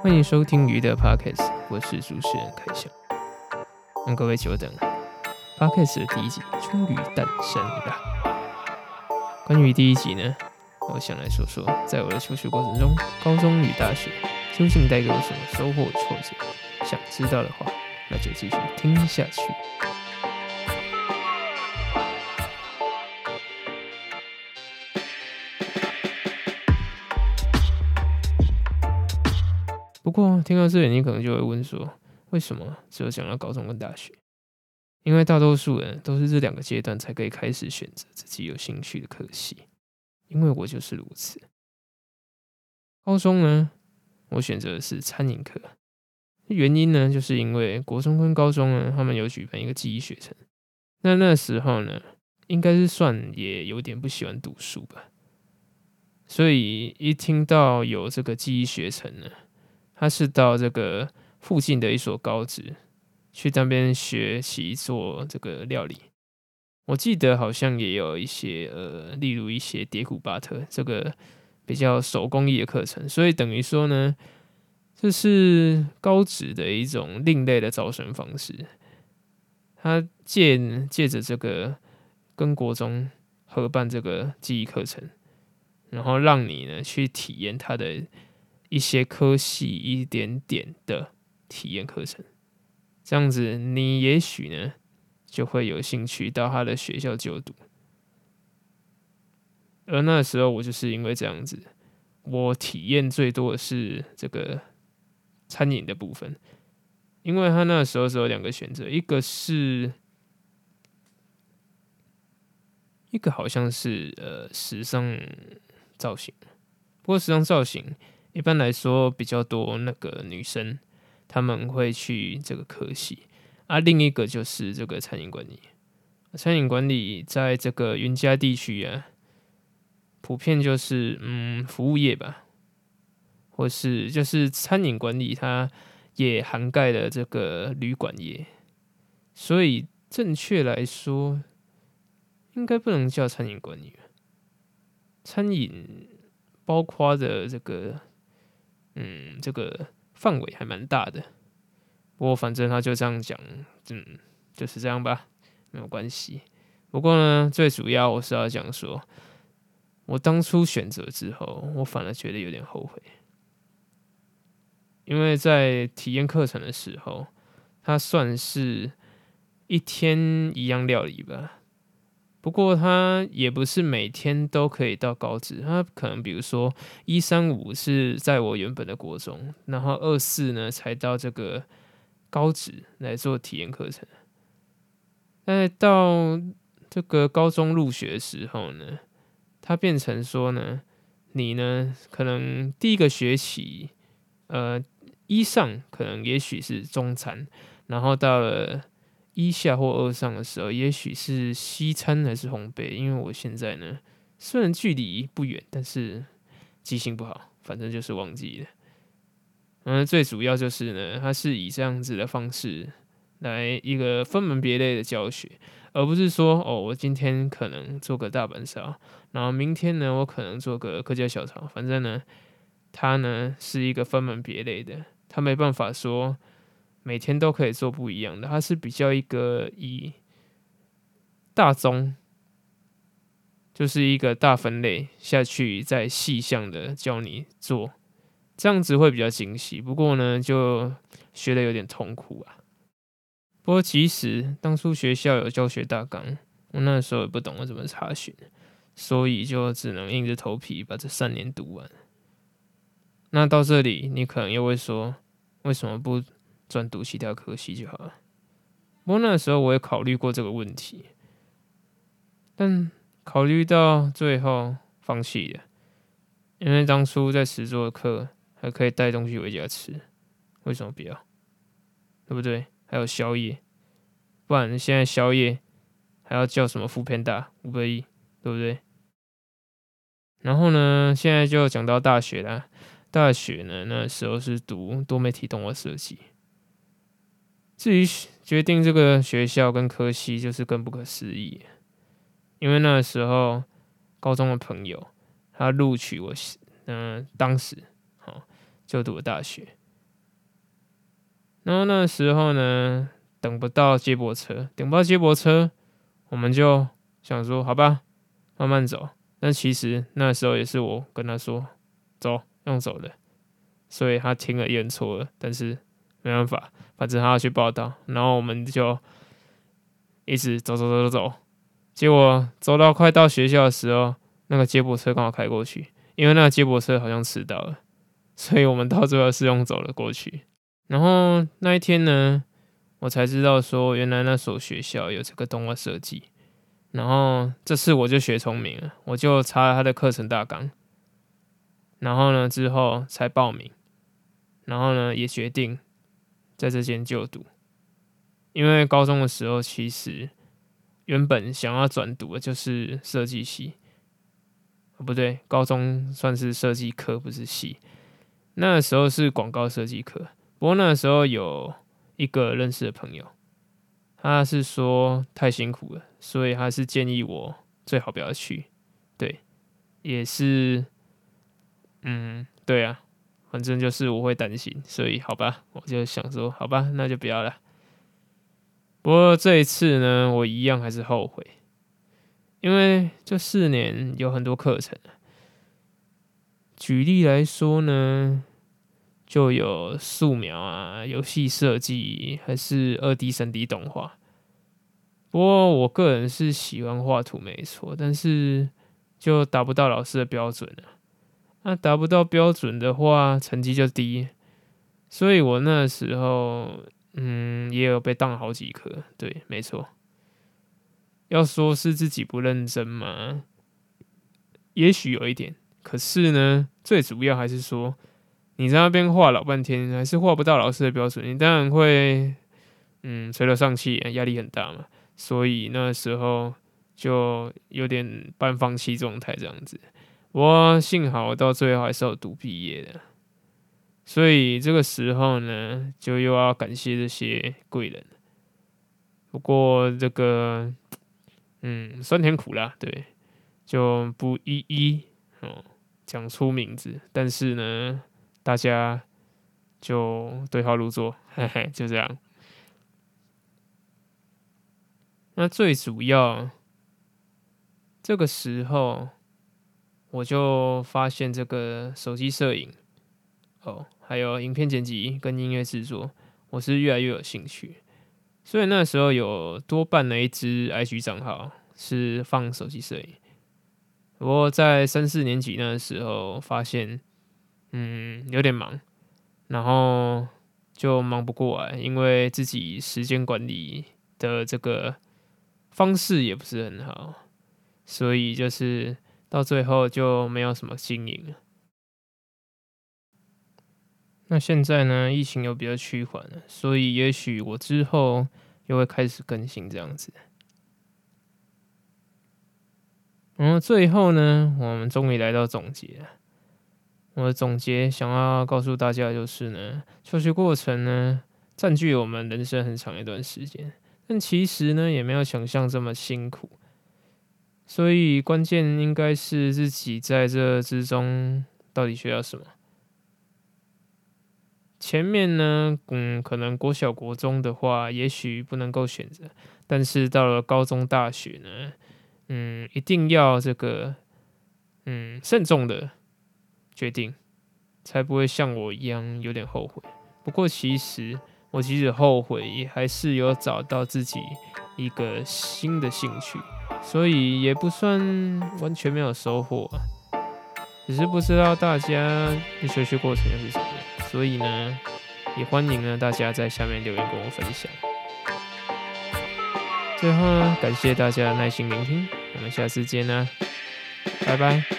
欢迎收听鱼的 Podcast，我是主持人凯翔。让各位久等了，Podcast 的第一集终于诞生了。关于第一集呢，我想来说说，在我的求学过程中，高中与大学究竟带给我什么收获挫折？想知道的话，那就继续听下去。过听到这里，你可能就会问说，为什么只有讲到高中跟大学？因为大多数人都是这两个阶段才可以开始选择自己有兴趣的科系，因为我就是如此。高中呢，我选择的是餐饮科，原因呢，就是因为国中跟高中呢，他们有举办一个记忆学程。那那时候呢，应该是算也有点不喜欢读书吧，所以一听到有这个记忆学程呢。他是到这个附近的一所高职去那边学习做这个料理。我记得好像也有一些呃，例如一些叠古巴特这个比较手工艺的课程。所以等于说呢，这是高职的一种另类的招生方式。他借借着这个跟国中合办这个记忆课程，然后让你呢去体验他的。一些科系一点点的体验课程，这样子你也许呢就会有兴趣到他的学校就读。而那时候我就是因为这样子，我体验最多的是这个餐饮的部分，因为他那时候是有两个选择，一个是一个好像是呃时尚造型，不过时尚造型。一般来说，比较多那个女生，他们会去这个科系啊。另一个就是这个餐饮管理，餐饮管理在这个云嘉地区啊，普遍就是嗯服务业吧，或是就是餐饮管理，它也涵盖了这个旅馆业，所以正确来说，应该不能叫餐饮管理，餐饮包括的这个。嗯，这个范围还蛮大的，不过反正他就这样讲，嗯，就是这样吧，没有关系。不过呢，最主要我是要讲说，我当初选择之后，我反而觉得有点后悔，因为在体验课程的时候，它算是一天一样料理吧。不过他也不是每天都可以到高职，他可能比如说一三五是在我原本的国中，然后二四呢才到这个高职来做体验课程。但到这个高中入学的时候呢，他变成说呢，你呢可能第一个学期，呃，一上可能也许是中餐，然后到了。一下或二上的时候，也许是西餐还是烘焙，因为我现在呢，虽然距离不远，但是记性不好，反正就是忘记了。嗯，最主要就是呢，它是以这样子的方式来一个分门别类的教学，而不是说哦，我今天可能做个大本烧，然后明天呢，我可能做个客家小炒，反正呢，它呢是一个分门别类的，它没办法说。每天都可以做不一样的，它是比较一个以大宗，就是一个大分类下去，再细项的教你做，这样子会比较精细。不过呢，就学的有点痛苦啊。不过其实当初学校有教学大纲，我那时候也不懂得怎么查询，所以就只能硬着头皮把这三年读完。那到这里，你可能又会说，为什么不？专读其他科系就好了。不过那时候我也考虑过这个问题，但考虑到最后放弃了，因为当初在十桌的课还可以带东西回家吃，为什么不要？对不对？还有宵夜，不然现在宵夜还要叫什么副片大五百亿，对不对？然后呢，现在就讲到大学啦。大学呢，那时候是读多媒体动画设计。至于决定这个学校跟科系，就是更不可思议。因为那时候高中的朋友，他录取我，嗯，当时好就读了大学，然后那时候呢，等不到接驳车，等不到接驳车，我们就想说，好吧，慢慢走。但其实那时候也是我跟他说，走，用走的。所以他听了也错了，但是没办法，反正他要去报道。然后我们就一直走走走走走，结果走到快到学校的时候，那个接驳车刚好开过去，因为那个接驳车好像迟到了，所以我们到最后是用走了过去。然后那一天呢，我才知道说，原来那所学校有这个动画设计。然后这次我就学聪明了，我就查了他的课程大纲，然后呢之后才报名，然后呢也决定在这间就读。因为高中的时候其实原本想要转读的就是设计系，不对，高中算是设计科不是系，那时候是广告设计科。不过那时候有一个认识的朋友，他是说太辛苦了，所以他是建议我最好不要去。对，也是，嗯，对啊，反正就是我会担心，所以好吧，我就想说，好吧，那就不要了。不过这一次呢，我一样还是后悔，因为这四年有很多课程。举例来说呢。就有素描啊，游戏设计，还是二 D、三 D 动画。不过我个人是喜欢画图，没错，但是就达不到老师的标准了。那达不到标准的话，成绩就低。所以我那时候，嗯，也有被当好几科。对，没错。要说是自己不认真嘛，也许有一点。可是呢，最主要还是说。你在那边画老半天，还是画不到老师的标准，你当然会，嗯，垂头丧气，压力很大嘛。所以那时候就有点半放弃状态这样子。我幸好到最后还是有读毕业的，所以这个时候呢，就又要感谢这些贵人。不过这个，嗯，酸甜苦辣，对，就不一一哦讲出名字，但是呢。大家就对号入座，嘿嘿，就这样。那最主要，这个时候我就发现这个手机摄影，哦，还有影片剪辑跟音乐制作，我是越来越有兴趣。所以那时候有多办了一支 IG 账号，是放手机摄影。不过在三四年级那时候发现。嗯，有点忙，然后就忙不过来，因为自己时间管理的这个方式也不是很好，所以就是到最后就没有什么经营了。那现在呢，疫情又比较趋缓了，所以也许我之后又会开始更新这样子。然后最后呢，我们终于来到总结。我的总结想要告诉大家就是呢，求学过程呢占据我们人生很长一段时间，但其实呢也没有想象这么辛苦，所以关键应该是自己在这之中到底学到什么。前面呢，嗯，可能国小国中的话，也许不能够选择，但是到了高中大学呢，嗯，一定要这个，嗯，慎重的。决定，才不会像我一样有点后悔。不过其实我即使后悔，也还是有找到自己一个新的兴趣，所以也不算完全没有收获啊。只是不知道大家的学习过程又是什么，所以呢，也欢迎呢大家在下面留言跟我分享。最后呢，感谢大家的耐心聆听，我们下次见啦，拜拜。